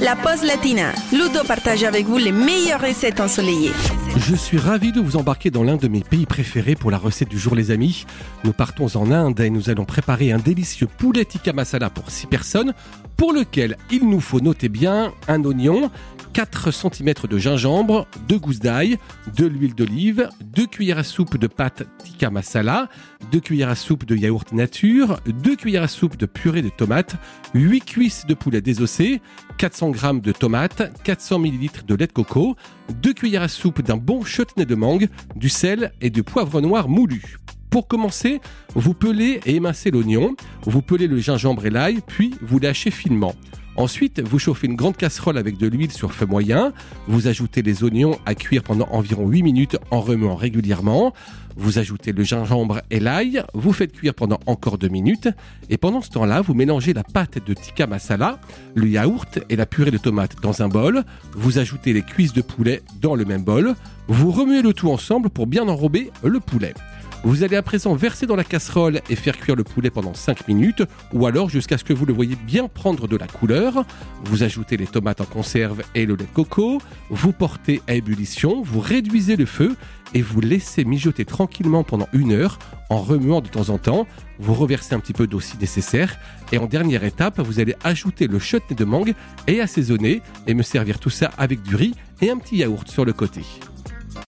la pause latina. Ludo partage avec vous les meilleures recettes ensoleillées. Je suis ravi de vous embarquer dans l'un de mes pays préférés pour la recette du jour les amis. Nous partons en Inde et nous allons préparer un délicieux poulet tikka masala pour 6 personnes pour lequel il nous faut noter bien un oignon, 4 cm de gingembre, 2 gousses d'ail, de l'huile d'olive, 2 cuillères à soupe de pâte tikka masala, 2 cuillères à soupe de yaourt nature, 2 cuillères à soupe de purée de tomates, 8 cuisses de poulet désossé, 400 g de tomates, 400 ml de lait de coco, 2 cuillères à soupe d'un bon chutney de mangue, du sel et du poivre noir moulu. Pour commencer, vous pelez et émincez l'oignon, vous pelez le gingembre et l'ail, puis vous lâchez finement. Ensuite, vous chauffez une grande casserole avec de l'huile sur feu moyen. Vous ajoutez les oignons à cuire pendant environ 8 minutes en remuant régulièrement. Vous ajoutez le gingembre et l'ail. Vous faites cuire pendant encore 2 minutes. Et pendant ce temps-là, vous mélangez la pâte de tikka masala, le yaourt et la purée de tomate dans un bol. Vous ajoutez les cuisses de poulet dans le même bol. Vous remuez le tout ensemble pour bien enrober le poulet. Vous allez à présent verser dans la casserole et faire cuire le poulet pendant 5 minutes, ou alors jusqu'à ce que vous le voyez bien prendre de la couleur. Vous ajoutez les tomates en conserve et le lait de coco, vous portez à ébullition, vous réduisez le feu et vous laissez mijoter tranquillement pendant une heure en remuant de temps en temps. Vous reversez un petit peu d'eau si nécessaire. Et en dernière étape, vous allez ajouter le chutney de mangue et assaisonner et me servir tout ça avec du riz et un petit yaourt sur le côté.